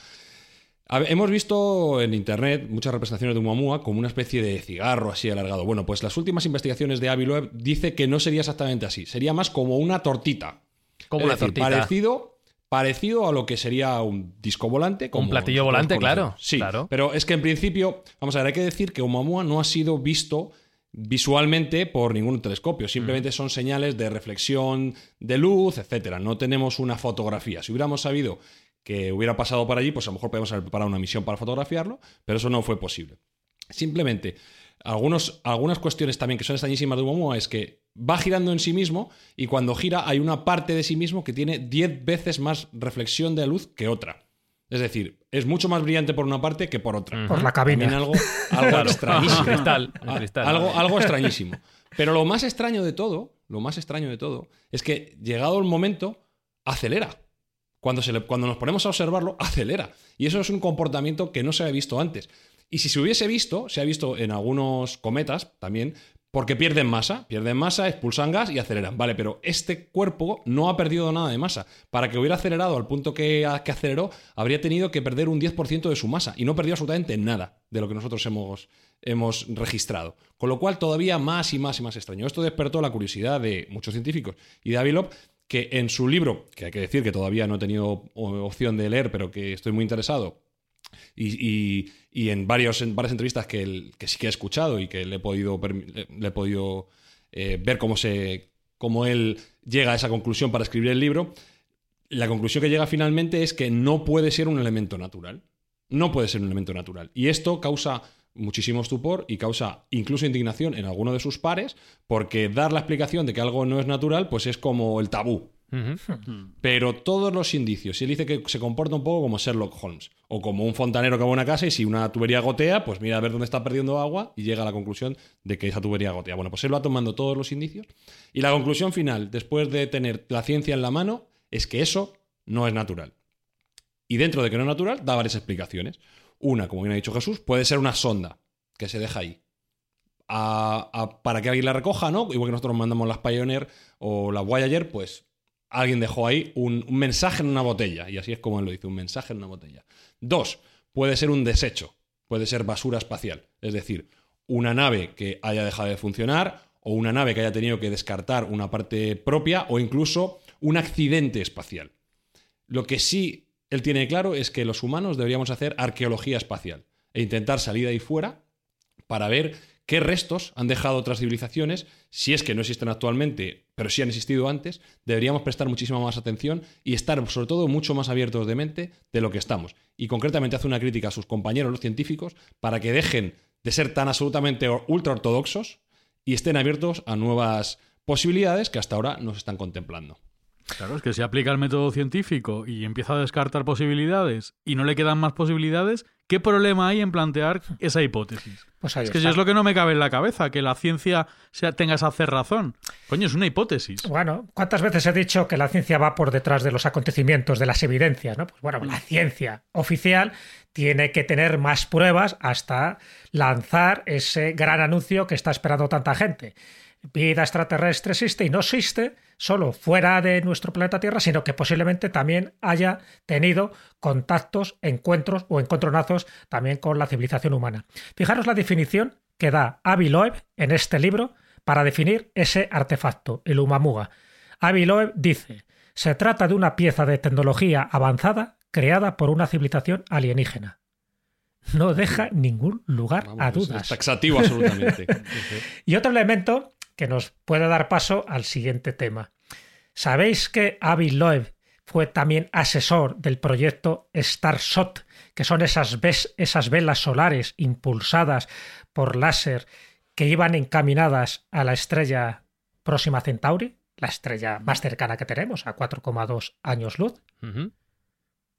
Hemos visto en internet muchas representaciones de Muamua como una especie de cigarro así alargado. Bueno, pues las últimas investigaciones de Avi Loeb dice que no sería exactamente así, sería más como una tortita. Como una tortita. Parecido, parecido a lo que sería un disco volante. Como Un platillo volante, claro, Sí, claro. pero es que en principio, vamos a ver, hay que decir que Oumuamua no ha sido visto visualmente por ningún telescopio, simplemente son señales de reflexión de luz, etcétera. No tenemos una fotografía. Si hubiéramos sabido que hubiera pasado por allí, pues a lo mejor podemos haber preparado una misión para fotografiarlo, pero eso no fue posible. Simplemente, algunos, algunas cuestiones también que son extrañísimas de Oumuamua es que va girando en sí mismo y cuando gira hay una parte de sí mismo que tiene 10 veces más reflexión de luz que otra. Es decir, es mucho más brillante por una parte que por otra. Por la cabina. También algo, algo Claro. extrañísimo. Cristal, el A- cristal. Algo, algo extrañísimo. Pero lo más extraño de todo, lo más extraño de todo, es que llegado el momento, acelera. Cuando, nos ponemos a observarlo, acelera. Y eso es un comportamiento que no se había visto antes. Y si se hubiese visto, se ha visto en algunos cometas también, porque pierden masa, pierden masa, expulsan gas y aceleran. Vale, pero este cuerpo no ha perdido nada de masa. Para que hubiera acelerado al punto que, que aceleró, habría tenido que perder un 10% de su masa. Y no perdió absolutamente nada de lo que nosotros hemos, hemos registrado. Con lo cual, todavía más y más y más extraño. Esto despertó la curiosidad de muchos científicos y de Avilov, que en su libro, que hay que decir que todavía no he tenido opción de leer, pero que estoy muy interesado, y, y- en, varios, en varias entrevistas que, que sí que he escuchado y que le he podido, he podido eh, ver cómo, se, cómo él llega a esa conclusión para escribir el libro, la conclusión que llega finalmente es que no puede ser un elemento natural. No puede ser un elemento natural. Y esto causa muchísimo estupor y causa incluso indignación en alguno de sus pares, porque dar la explicación de que algo no es natural, pues es como el tabú. Pero todos los indicios, si él dice que se comporta un poco como Sherlock Holmes, o como un fontanero que va a una casa y si una tubería gotea, pues mira a ver dónde está perdiendo agua y llega a la conclusión de que esa tubería gotea. Bueno, pues él va tomando todos los indicios y la conclusión final, después de tener la ciencia en la mano, es que eso no es natural. Y dentro de que no es natural, da varias explicaciones. Una, como bien ha dicho Jesús, puede ser una sonda que se deja ahí. Para que alguien la recoja, ¿no? Igual que nosotros mandamos las Pioneer o las Voyager, pues alguien dejó ahí un, un mensaje en una botella. Y así es como él lo dice, un mensaje en una botella. Dos, puede ser un desecho, puede ser basura espacial. Es decir, una nave que haya dejado de funcionar o una nave que haya tenido que descartar una parte propia o incluso un accidente espacial. Lo que sí él tiene claro es que los humanos deberíamos hacer arqueología espacial e intentar salir ahí fuera para ver qué restos han dejado otras civilizaciones, si es que no existen actualmente, pero sí han existido antes, deberíamos prestar muchísima más atención y estar sobre todo mucho más abiertos de mente de lo que estamos. Y concretamente hace una crítica a sus compañeros, los científicos, para que dejen de ser tan absolutamente ultra ortodoxos y estén abiertos a nuevas posibilidades que hasta ahora no se están contemplando. Claro, es que si aplica el método científico y empieza a descartar posibilidades y no le quedan más posibilidades, ¿qué problema hay en plantear esa hipótesis? Pues ahí es que está. es lo que no me cabe en la cabeza, que la ciencia sea, tenga esa cerrazón. Coño, es una hipótesis. Bueno, ¿cuántas veces he dicho que la ciencia va por detrás de los acontecimientos, de las evidencias? ¿no? Pues bueno, la ciencia oficial tiene que tener más pruebas hasta lanzar ese gran anuncio que está esperando tanta gente. Vida extraterrestre existe y no existe solo fuera de nuestro planeta Tierra, sino que posiblemente también haya tenido contactos, encuentros o encontronazos también con la civilización humana. Fijaros la definición que da Avi Loeb en este libro para definir ese artefacto, el Umamuga. Avi Loeb dice, se trata de una pieza de tecnología avanzada creada por una civilización alienígena. No deja ningún lugar Vamos, a es- dudas. Es taxativo absolutamente. Y otro elemento que nos puede dar paso al siguiente tema. ¿Sabéis que Avi Loeb fue también asesor del proyecto Starshot, que son esas, esas velas solares impulsadas por láser que iban encaminadas a la estrella próxima Centauri, la estrella más cercana que tenemos, a 4,2 años luz?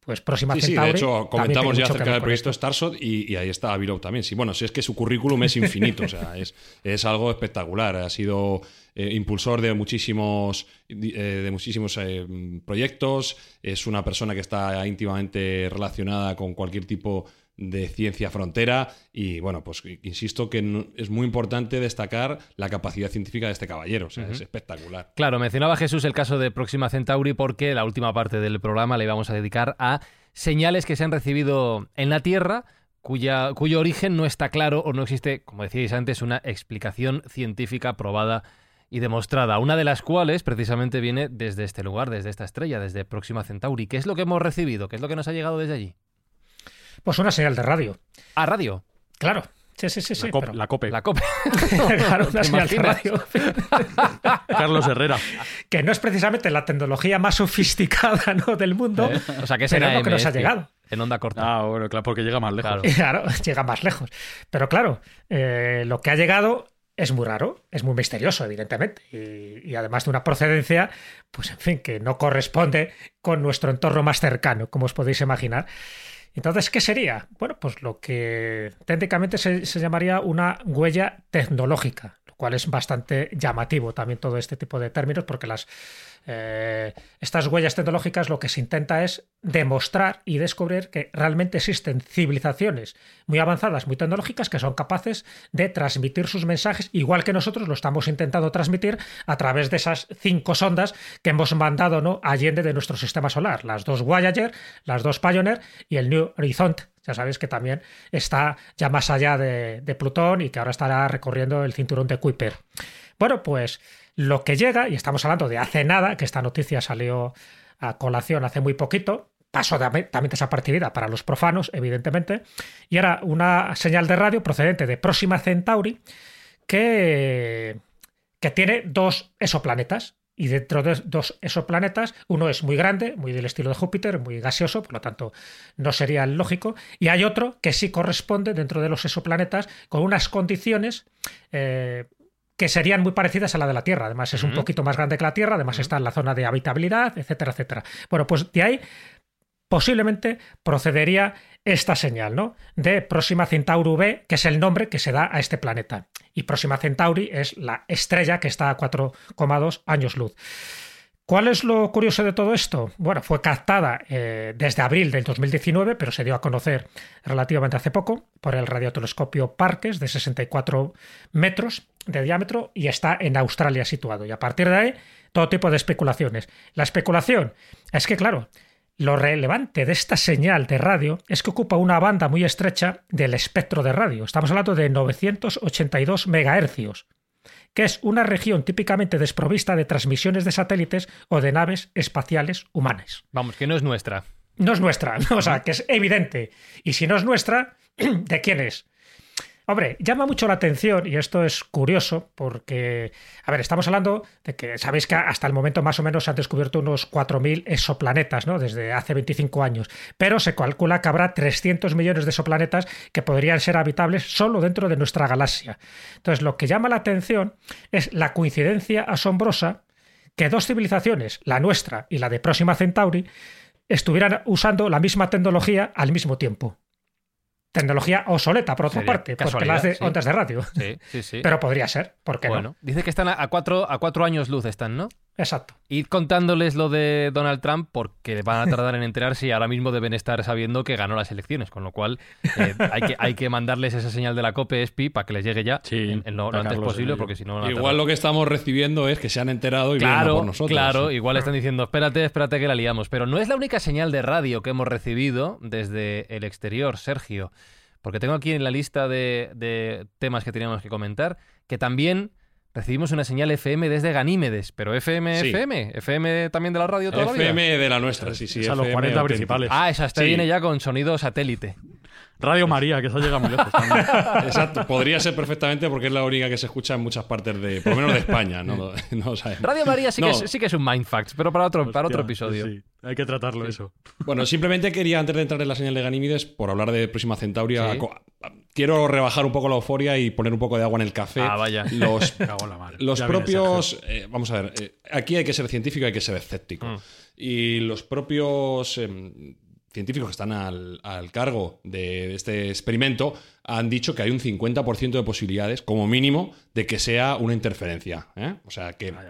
Pues próxima Sí, sí, de hecho, comentamos ya acerca del proyecto. Starshot y, y ahí está Avilov también. Sí, bueno, si es que su currículum es infinito, o sea, es, es algo espectacular. Ha sido eh, impulsor de muchísimos, eh, de muchísimos eh, proyectos, es una persona que está íntimamente relacionada con cualquier tipo de ciencia frontera y bueno, pues insisto que no- es muy importante destacar la capacidad científica de este caballero, o sea, es espectacular. Claro, mencionaba Jesús el caso de Próxima Centauri porque la última parte del programa le íbamos a dedicar a señales que se han recibido en la Tierra cuya, cuyo origen no está claro o no existe, como decíais antes, una explicación científica probada y demostrada, una de las cuales precisamente viene desde este lugar, desde esta estrella, desde Próxima Centauri. ¿Qué es lo que hemos recibido? ¿Qué es lo que nos ha llegado desde allí? Pues una señal de radio. ¿A radio? Claro. Sí, sí, sí, sí. La, cop- pero- la COPE. La COPE. claro, una ¿Te señal de radio. Carlos Herrera. que no es precisamente la tecnología más sofisticada ¿no? del mundo, ¿Eh? O sea, que es pero en es lo que nos ha llegado. En onda corta. Ah, bueno, claro, porque llega más lejos. Claro. Llega más lejos. Pero claro, eh, lo que ha llegado es muy raro, es muy misterioso, evidentemente, y, y además de una procedencia, pues en fin, que no corresponde con nuestro entorno más cercano, como os podéis imaginar. Entonces, ¿qué sería? Bueno, pues lo que técnicamente se, se llamaría una huella tecnológica, lo cual es bastante llamativo también todo este tipo de términos, porque las, eh, estas huellas tecnológicas lo que se intenta es demostrar y descubrir que realmente existen civilizaciones muy avanzadas, muy tecnológicas, que son capaces de transmitir sus mensajes, igual que nosotros lo estamos intentando transmitir a través de esas cinco sondas que hemos mandado ¿no? allende de nuestro sistema solar, las dos Voyager, las dos Pioneer y el New Horizon. Ya sabéis que también está ya más allá de, de Plutón y que ahora estará recorriendo el cinturón de Kuiper. Bueno, pues lo que llega, y estamos hablando de hace nada, que esta noticia salió a colación hace muy poquito, paso de- también desapercibida para los profanos, evidentemente, y era una señal de radio procedente de Próxima Centauri que, que tiene dos exoplanetas. Y dentro de dos exoplanetas, uno es muy grande, muy del estilo de Júpiter, muy gaseoso, por lo tanto no sería lógico. Y hay otro que sí corresponde dentro de los exoplanetas con unas condiciones eh, que serían muy parecidas a la de la Tierra. Además, es un poquito más grande que la Tierra, además está en la zona de habitabilidad, etcétera, etcétera. Bueno, pues de ahí posiblemente procedería esta señal, ¿no? De Próxima Centauri B, que es el nombre que se da a este planeta. Y Próxima Centauri es la estrella que está a 4,2 años luz. ¿Cuál es lo curioso de todo esto? Bueno, fue captada eh, desde abril del 2019, pero se dio a conocer relativamente hace poco por el radiotelescopio Parkes de 64 metros de diámetro y está en Australia situado. Y a partir de ahí, todo tipo de especulaciones. La especulación es que, claro, lo relevante de esta señal de radio es que ocupa una banda muy estrecha del espectro de radio. Estamos hablando de 982 megahercios que es una región típicamente desprovista de transmisiones de satélites o de naves espaciales humanas. Vamos, que no es nuestra. No es nuestra, o sea, que es evidente. Y si no es nuestra, ¿de quién es? Hombre, llama mucho la atención, y esto es curioso, porque, a ver, estamos hablando de que sabéis que hasta el momento más o menos se han descubierto unos 4.000 exoplanetas, ¿no? Desde hace 25 años. Pero se calcula que habrá 300 millones de exoplanetas que podrían ser habitables solo dentro de nuestra galaxia. Entonces, lo que llama la atención es la coincidencia asombrosa que dos civilizaciones, la nuestra y la de Próxima Centauri, estuvieran usando la misma tecnología al mismo tiempo. Tecnología obsoleta, por otra Sería parte, porque de sí. ondas de radio. Sí, sí, sí. Pero podría ser, ¿por qué bueno, no? dice que están a a cuatro, a cuatro años luz, están, ¿no? Exacto. Id contándoles lo de Donald Trump porque van a tardar en enterarse y ahora mismo deben estar sabiendo que ganó las elecciones, con lo cual eh, hay, que, hay que mandarles esa señal de la COPE ESPI para que les llegue ya Sí, en, en lo, antes posible, Herrero. porque si no... Igual lo que estamos recibiendo es que se han enterado y vienen a Claro, por nosotros. claro, igual están diciendo, espérate, espérate que la liamos. Pero no es la única señal de radio que hemos recibido desde el exterior, Sergio. Porque tengo aquí en la lista de, de temas que teníamos que comentar que también recibimos una señal FM desde Ganímedes. Pero FM, Sí. FM, FM también de la radio toda la vida. FM de la nuestra, sí, sí. Es a los FM 40 auténtico. principales. Ah, esa esta Sí. viene ya con sonido satélite. Radio María, que esa llega muy lejos también. Exacto, podría ser perfectamente porque es la única que se escucha en muchas partes de, por lo menos de España, no, sabemos. Radio María sí, No. que es, sí que es un Mindfacts, pero para otro, para otro episodio. sí, hay que tratarlo eso. Bueno, simplemente quería, antes de entrar en la señal de Ganímides, por hablar de Próxima Centauri, Sí. a- a- quiero rebajar un poco la euforia y poner un poco de agua en el café. Ah, vaya. Los, Cago en la mar. los propios. eh, vamos a ver, eh, aquí hay que ser científico y hay que ser escéptico. Mm. Y los propios em, científicos que están al, al cargo de este experimento han dicho que hay un 50% de posibilidades, como mínimo, de que sea una interferencia. ¿eh? O sea que, Vaya,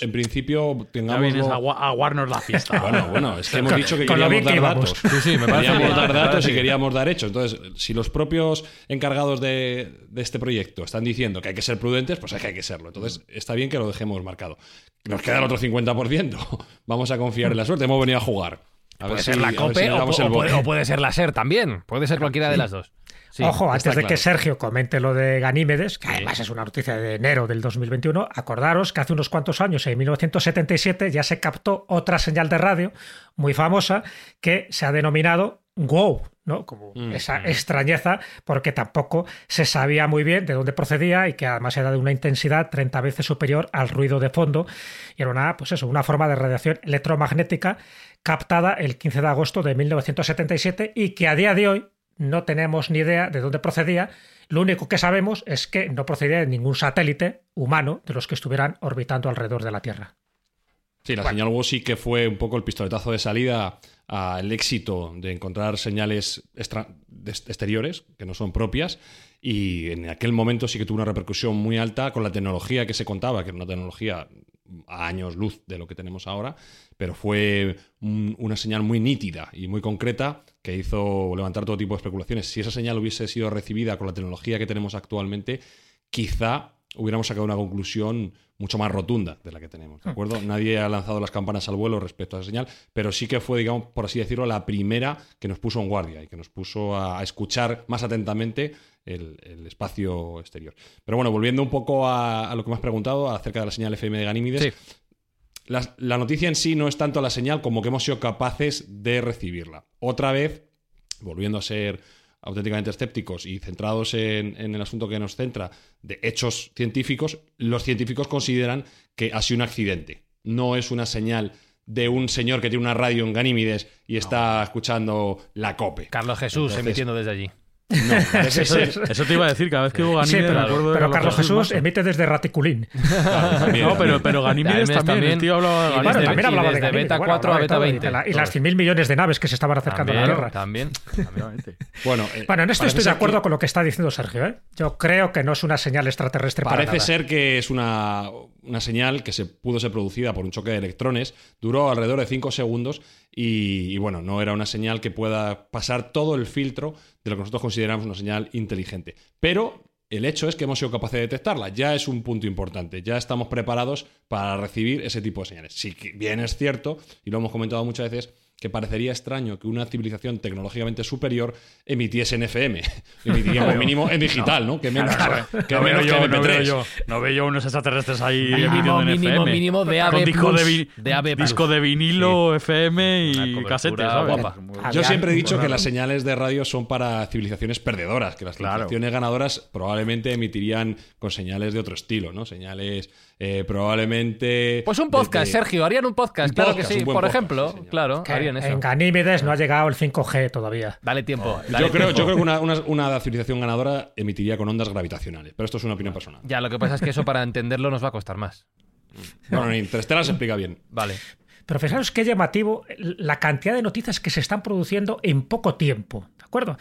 en principio, Ya tengamos. vienes a, gua- a aguarnos la fiesta. Bueno, bueno, es que hemos dicho que queríamos dar que datos. Sí, sí, me parece Queríamos dar datos y queríamos dar hechos. Entonces, si los propios encargados de, de este proyecto están diciendo que hay que ser prudentes, pues es que hay que serlo. Entonces, está bien que lo dejemos marcado. Nos queda el otro 50%. Vamos a confiar en la suerte. Hemos venido a jugar. A Puede ver ser si- la COPE si o, puede, o puede ser la SER también. Puede ser cualquiera de las dos. Ojo, antes de que Sergio comente lo de Ganímedes, que además es una noticia de enero del 2021, acordaros que hace unos cuantos años, en 1977, ya se captó otra señal de radio muy famosa que se ha denominado wow, ¿no? Como mm, esa mm. extrañeza, porque tampoco se sabía muy bien de dónde procedía y que además era de una intensidad 30 veces superior al ruido de fondo. Y era una, pues eso, una forma de radiación electromagnética captada el 15 de agosto de 1977 y que a día de hoy no tenemos ni idea de dónde procedía. Lo único que sabemos es que no procedía de ningún satélite humano de los que estuvieran orbitando alrededor de la Tierra. Sí, la señal WOS sí que fue un poco el pistoletazo de salida al éxito de encontrar señales exteriores que no son propias y en aquel momento sí que tuvo una repercusión muy alta con la tecnología que se contaba, que era una tecnología a años luz de lo que tenemos ahora, pero fue una señal muy nítida y muy concreta que hizo levantar todo tipo de especulaciones. Si esa señal hubiese sido recibida con la tecnología que tenemos actualmente, quizá hubiéramos sacado una conclusión mucho más rotunda de la que tenemos, ¿de hmm. acuerdo? Nadie ha lanzado las campanas al vuelo respecto a esa señal, pero sí que fue, digamos, por así decirlo, la primera que nos puso en guardia y que nos puso a, escuchar más atentamente el, espacio exterior. Pero bueno, volviendo un poco a, lo que me has preguntado acerca de la señal FM de Ganímides, la, la noticia en sí no es tanto la señal como que hemos sido capaces de recibirla. Otra vez, volviendo a ser auténticamente escépticos y centrados en, el asunto que nos centra de hechos científicos, los científicos consideran que ha sido un accidente. No es una señal de un señor que tiene una radio en Ganímides y está escuchando la COPE. Carlos Jesús emitiendo desde allí. No, eso, te iba a decir, cada vez que hubo Ganímedes pero, acuerdo pero Carlos Jesús, emite desde Raticulín. no, pero, pero Ganímedes también, el tío hablaba de Bueno, también hablaba de, beta 4 a beta 20. y, las 100.000 millones de naves que se estaban acercando a la Tierra. También, bueno, eh, bueno, en esto estoy de acuerdo con lo que está diciendo Sergio. ¿eh? Yo creo que no es una señal extraterrestre Parece para nada. ser que es una, una señal que se pudo ser producida por un choque de electrones, duró alrededor de 5 segundos y, bueno, no era una señal que pueda pasar todo el filtro de lo que nosotros consideramos una señal inteligente. Pero el hecho es que hemos sido capaces de detectarla. Ya es un punto importante. Ya estamos preparados para recibir ese tipo de señales. Si bien es cierto, y lo hemos comentado muchas veces, que parecería extraño que una civilización tecnológicamente superior emitiese en FM. Emitiría como mínimo en digital, ¿no? Que menos, que, menos yo, que MP3. No, veo yo, no veo yo unos extraterrestres ahí mínimo, en mínimo, FM. Mínimo de AB disco de, de disco de vinilo, FM y casetes. Yo siempre he dicho que las señales de radio son para civilizaciones perdedoras, que las civilizaciones ganadoras probablemente emitirían con señales de otro estilo, ¿no? Señales eh, probablemente. Pues un podcast, Sergio, harían un podcast, claro que sí. Por ejemplo, claro, eso. En Ganímedes no ha llegado el 5G todavía. Dale tiempo. yo, creo, yo creo que una, una, civilización ganadora emitiría con ondas gravitacionales, pero esto es una opinión personal. Ya, lo que pasa es que eso para entenderlo nos va a costar más. Bueno, en Interstellar se explica bien. Vale. Pero fijaros qué llamativo la cantidad de noticias que se están produciendo en poco tiempo, ¿de acuerdo?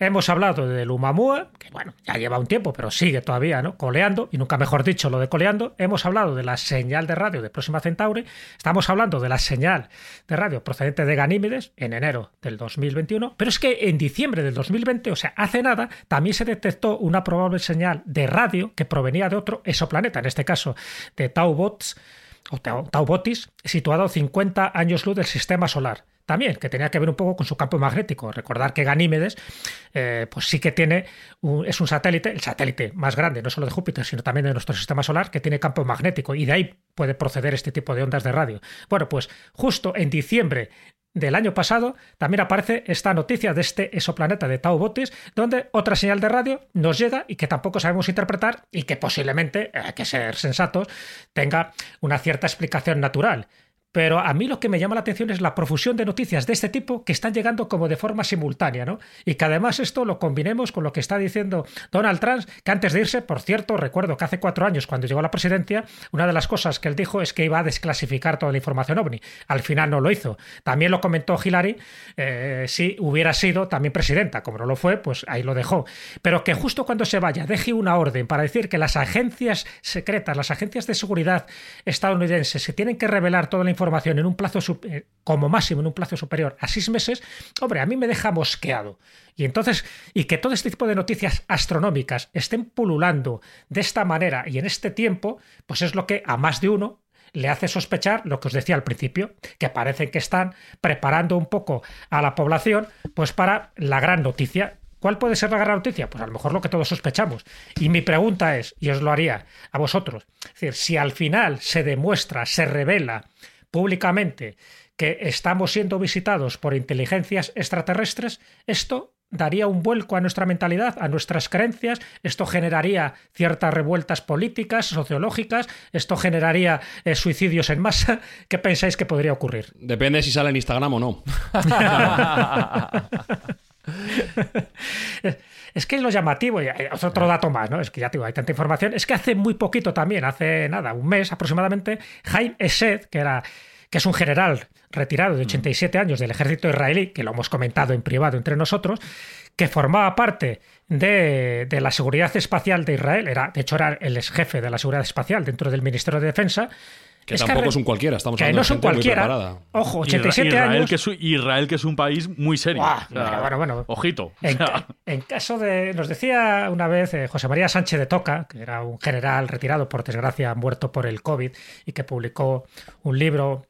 Hemos hablado del Umamua, que bueno, ya lleva un tiempo, pero sigue todavía, ¿no? Coleando, y nunca mejor dicho lo de coleando. Hemos hablado de la señal de radio de Próxima Centauri. Estamos hablando de la señal de radio procedente de Ganímedes en enero del 2021. Pero es que en diciembre del 2020, o sea, hace nada, también se detectó una probable señal de radio que provenía de otro exoplaneta, en este caso de Tau Bots o Tau Botis, situado a 50 años luz del sistema solar también, que tenía que ver un poco con su campo magnético. Recordar que Ganímedes, eh, pues sí que tiene, es un satélite, el satélite más grande, no solo de Júpiter, sino también de nuestro sistema solar, que tiene campo magnético y de ahí puede proceder este tipo de ondas de radio. Bueno, pues justo en diciembre del año pasado también aparece esta noticia de este exoplaneta de Tau Botis, donde otra señal de radio nos llega y que tampoco sabemos interpretar y que posiblemente, hay que ser sensatos, tenga una cierta explicación natural. Pero a mí lo que me llama la atención es la profusión de noticias de este tipo que están llegando como de forma simultánea, ¿no? Y que además esto lo combinemos con lo que está diciendo Donald Trump, que antes de irse, por cierto, recuerdo que hace cuatro años, cuando llegó a la presidencia, una de las cosas que él dijo es que iba a desclasificar toda la información ovni. Al final no lo hizo. También lo comentó Hillary, eh, si hubiera sido también presidenta. Como no lo fue, pues ahí lo dejó. Pero que justo cuando se vaya deje una orden para decir que las agencias secretas, las agencias de seguridad estadounidenses se tienen que revelar toda la información información en un plazo, eh, como máximo en un plazo superior a seis meses, hombre, a mí me deja mosqueado. Y entonces, y que todo este tipo de noticias astronómicas estén pululando de esta manera y en este tiempo, pues es lo que a más de uno le hace sospechar lo que os decía al principio, que parece que están preparando un poco a la población pues para la gran noticia ¿Cuál puede ser la gran noticia? Pues a lo mejor lo que todos sospechamos. Y mi pregunta es, y os lo haría a vosotros, es decir, si al final se demuestra, se revela públicamente que estamos siendo visitados por inteligencias extraterrestres, esto daría un vuelco a nuestra mentalidad, a nuestras creencias, esto generaría ciertas revueltas políticas, sociológicas, esto generaría eh, suicidios en masa. ¿Qué pensáis que podría ocurrir? Depende si sale en Instagram o no. Es que es lo llamativo, y es otro dato más, ¿no? Es que ya digo, hay tanta información. Es que hace muy poquito también, hace nada, un mes aproximadamente, Jaime Esed, que era que es un general retirado de 87 años del ejército israelí, que lo hemos comentado en privado entre nosotros, que formaba parte de, la seguridad espacial de Israel, era, de hecho era el ex jefe de la seguridad espacial dentro del Ministerio de Defensa, que tampoco es un cualquiera, estamos hablando no son cualquiera. Ojo, 87 Israel, años. Que es, Israel, que es un país muy serio. bueno, bueno, Ojito. En, caso de. Nos decía una vez eh, José María Sánchez de Toca, que era un general retirado, por desgracia, muerto por el COVID, y que publicó un libro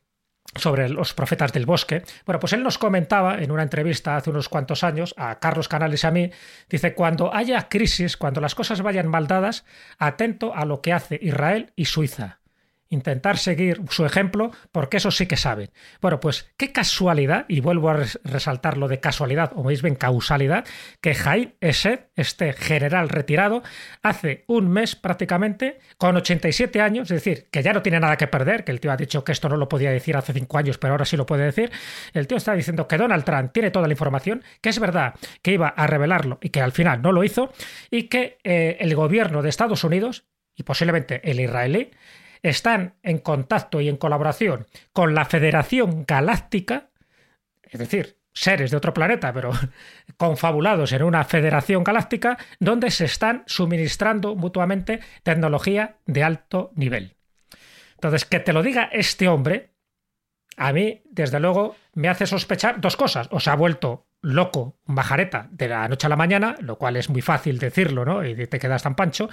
sobre los profetas del bosque. Bueno, pues él nos comentaba en una entrevista hace unos cuantos años a Carlos Canales y a mí, dice, cuando haya crisis, cuando las cosas vayan mal dadas, atento a lo que hace Israel y Suiza intentar seguir su ejemplo, porque eso sí que saben. Bueno, pues qué casualidad, y vuelvo a resaltar lo de casualidad, o veis bien causalidad, que Jaime Esed, este general retirado, hace un mes prácticamente, con 87 años, es decir, que ya no tiene nada que perder, que el tío ha dicho que esto no lo podía decir hace cinco años, pero ahora sí lo puede decir, el tío está diciendo que Donald Trump tiene toda la información, que es verdad que iba a revelarlo y que al final no lo hizo, y que eh, el gobierno de Estados Unidos, y posiblemente el israelí, están en contacto y en colaboración con la Federación Galáctica, es decir, seres de otro planeta, pero confabulados en una federación galáctica, donde se están suministrando mutuamente tecnología de alto nivel. Entonces, que te lo diga este hombre, a mí, desde luego, me hace sospechar dos cosas. O se ha vuelto loco, un bajareta, de la noche a la mañana, lo cual es muy fácil decirlo, ¿no? Y te quedas tan pancho.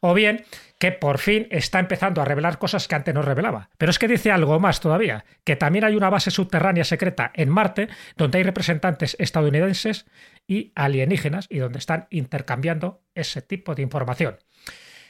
O bien que por fin está empezando a revelar cosas que antes no revelaba. Pero es que dice algo más todavía, que también hay una base subterránea secreta en Marte, donde hay representantes estadounidenses y alienígenas, y donde están intercambiando ese tipo de información.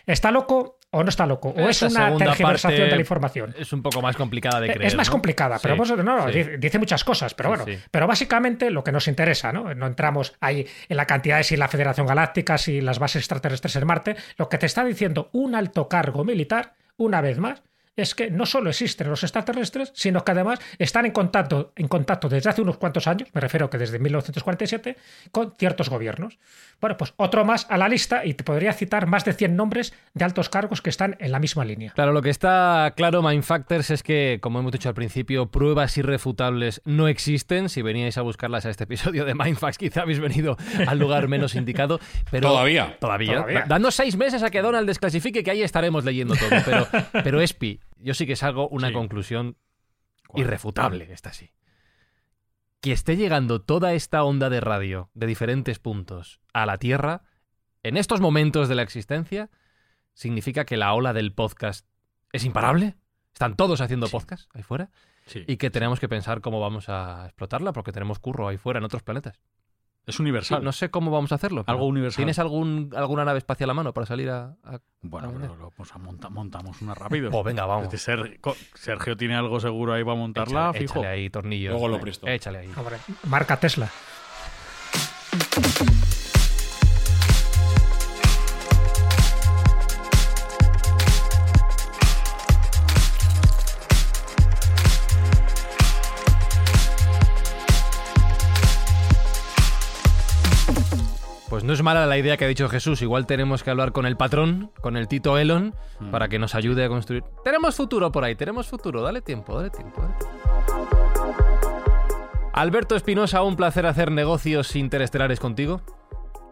¿Está loco? O no está loco, o es una tergiversación de la información. Es un poco más complicada de creer. Es más complicada, pero no, dice, muchas cosas, pero bueno, pero básicamente lo que nos interesa, ¿no? No entramos ahí en la cantidad de si la Federación Galáctica, si las bases extraterrestres en Marte, lo que te está diciendo un alto cargo militar, una vez más, es que no solo existen los extraterrestres, sino que además están en contacto, en contacto desde hace unos cuantos años, me refiero que desde 1947, con ciertos gobiernos. Bueno, pues otro más a la lista y te podría citar más de 100 nombres de altos cargos que están en la misma línea. Claro, lo que está claro, Mindfactors, es que, como hemos dicho al principio, pruebas irrefutables no existen. Si veníais a buscarlas a este episodio de Mindfacts, quizá habéis venido al lugar menos indicado. Pero todavía. Todavía. Dando seis meses a que Donald desclasifique, que ahí estaremos leyendo todo. Pero, pero Espi, yo sí que salgo una conclusión irrefutable, esta sí. Que esté llegando toda esta onda de radio de diferentes puntos a la Tierra, en estos momentos de la existencia, significa que la ola del podcast es imparable. Están todos haciendo podcast ahí fuera. Y que tenemos que pensar cómo vamos a explotarla, porque tenemos curro ahí fuera en otros planetas. Es universal. no sé cómo vamos a hacerlo. Algo universal. ¿Tienes algún, alguna nave espacial a mano para salir a.? bueno, pues montamos una rápido. Pues venga, vamos. Sergio, tiene algo seguro ahí para montarla, fijo. Échale ahí tornillos. Luego lo presto. Échale ahí. marca Tesla. Pues no es mala la idea que ha dicho Jesús. Igual tenemos que hablar con el patrón, con el Tito Elon, mm. para que nos ayude a construir. Tenemos futuro por ahí, tenemos futuro. Dale tiempo, dale tiempo. Alberto Espinosa, un placer hacer negocios interestelares contigo.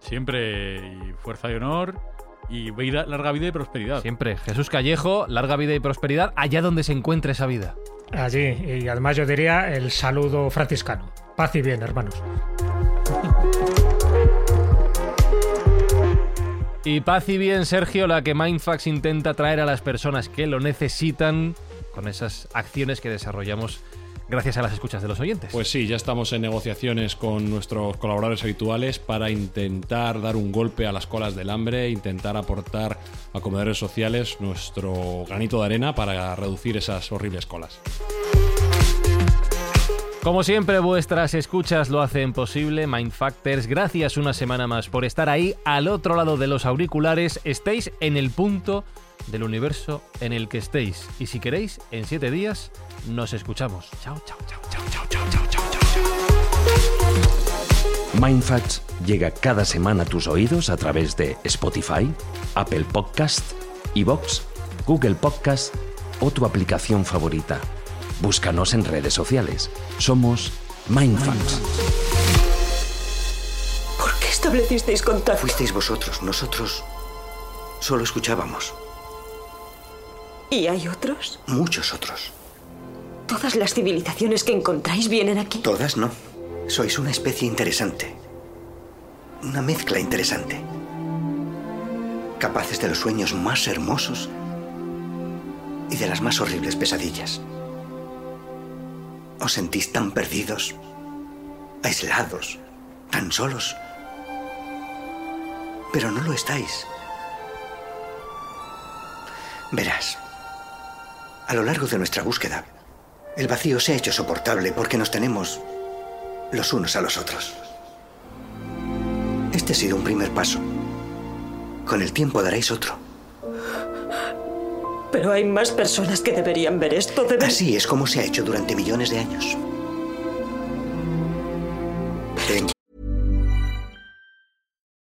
Siempre fuerza y honor y vida, larga vida y prosperidad. Siempre. Jesús Callejo, larga vida y prosperidad allá donde se encuentre esa vida. Allí. Y además yo diría el saludo franciscano. Paz y bien, hermanos. Y paz y bien, Sergio, la que Mindfax intenta traer a las personas que lo necesitan con esas acciones que desarrollamos gracias a las escuchas de los oyentes. Pues sí, ya estamos en negociaciones con nuestros colaboradores habituales para intentar dar un golpe a las colas del hambre, intentar aportar a comedores sociales nuestro granito de arena para reducir esas horribles colas. Como siempre, vuestras escuchas lo hacen posible. Mindfactors, gracias una semana más por estar ahí al otro lado de los auriculares. Estéis en el punto del universo en el que estéis. Y si queréis, en siete días nos escuchamos. Chao, chao, chao, chao, chao, chao, chao, chao, chao. Mindfacts llega cada semana a tus oídos a través de Spotify, Apple Podcast, Evox, Google Podcast o tu aplicación favorita. Búscanos en redes sociales. Somos Mindfacts. ¿Por qué establecisteis contacto? Fuisteis vosotros, nosotros solo escuchábamos. ¿Y hay otros? Muchos otros. ¿Todas las civilizaciones que encontráis vienen aquí? Todas no. Sois una especie interesante. Una mezcla interesante. Capaces de los sueños más hermosos y de las más horribles pesadillas. Os sentís tan perdidos, aislados, tan solos. Pero no lo estáis. Verás, a lo largo de nuestra búsqueda, el vacío se ha hecho soportable porque nos tenemos los unos a los otros. Este ha sido un primer paso. Con el tiempo daréis otro. Pero hay más personas que deberían ver esto. Así es como se ha hecho durante millones de años.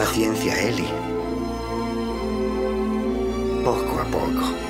Paciencia, Eli. Poco a poco.